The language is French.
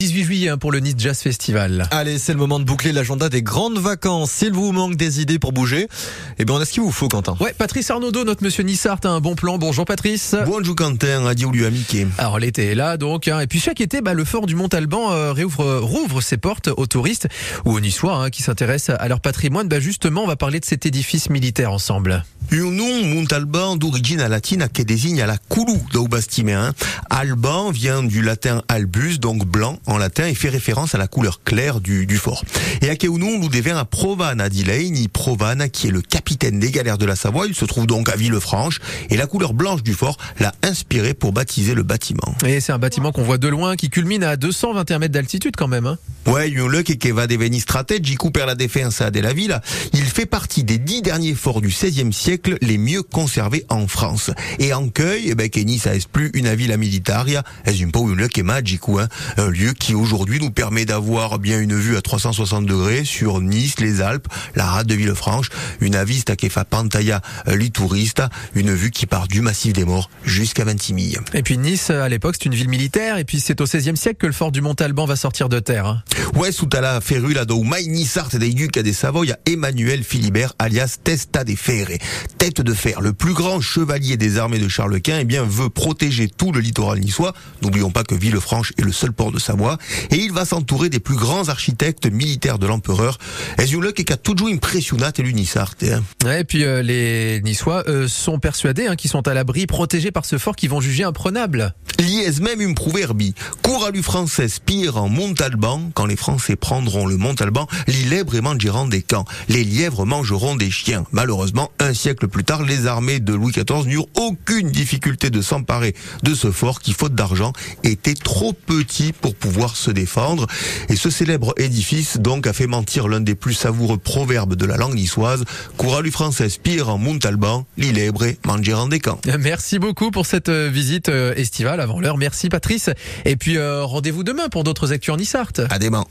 18 juillet hein, pour le Nice Jazz Festival. Allez, c'est le moment de boucler l'agenda des grandes vacances. S'il vous manque des idées pour bouger, eh bien, on a ce qu'il vous faut, Quentin. Ouais, Patrice Arnaudot, notre monsieur Nissart, a un bon plan. Bonjour Patrice. Bonjour Quentin, adieu lui Mickey. Alors l'été est là donc, hein. et puis chaque été, bah, le fort du Mont-Alban euh, réouvre, rouvre ses portes aux touristes ou aux Niçois hein, qui s'intéressent à leur patrimoine. Bah, justement, on va parler de cet édifice militaire ensemble. Un nom Montalban d'origine latine qui désigne à la coulou d'au Hein. Alban vient du latin albus, donc blanc en latin, et fait référence à la couleur claire du, du fort. Et à Keunon, nous devient à Provana d'Ileini, Provana qui est le capitaine des galères de la Savoie. Il se trouve donc à Villefranche, et la couleur blanche du fort l'a inspiré pour baptiser le bâtiment. Et c'est un bâtiment qu'on voit de loin, qui culmine à 221 mètres d'altitude quand même. Hein. Ouais, qui va devenir stratégique couper la défense de la ville. Il fait partie des dix derniers forts du XVIe siècle les mieux conservés en France. Et en cueil, eh ben, Kenny, ça est plus une villa militaria, est un peu un lieu qui est magique, hein. Un lieu qui aujourd'hui nous permet d'avoir bien une vue à 360 degrés sur Nice, les Alpes, la rade de Villefranche, une vista qui fait pantalla euh, les touristes, une vue qui part du massif des morts jusqu'à Ventimille. Et puis Nice, à l'époque, c'est une ville militaire, et puis c'est au XVIe siècle que le fort du Mont-Alban va sortir de terre. Hein. Ouais, sous la férula do Nissart des Ducs des Savoie, Emmanuel Philibert, alias Testa des Ferre. Tête de fer, le plus grand chevalier des armées de Charles Quint, eh bien, veut protéger tout le littoral niçois. N'oublions pas que Villefranche est le seul port de Savoie. Et il va s'entourer des plus grands architectes militaires de l'empereur. Ezulek qui a toujours impressionné l'Unissart. Hein. et puis euh, les Niçois euh, sont persuadés hein, qu'ils sont à l'abri, protégés par ce fort qu'ils vont juger imprenable. Lies même une proverbi. Cour à lui français pire en Montalban. Quand les Français prendront le Montalban, les lièvres mangeront des camps. Les lièvres mangeront des chiens. Malheureusement, un siècle plus tard, les armées de Louis XIV n'eurent aucune difficulté de s'emparer de ce fort qui, faute d'argent, était trop petit pour pouvoir se défendre. Et ce célèbre édifice, donc, a fait mentir l'un des plus savoureux proverbes de la langue niçoise. Cour à lui français pire en Montalban, les lièvres mangeront des camps. Merci beaucoup pour cette euh, visite euh, estivale avant l'heure. Merci Patrice. Et puis euh, rendez-vous demain pour d'autres actus en Issart. À demain.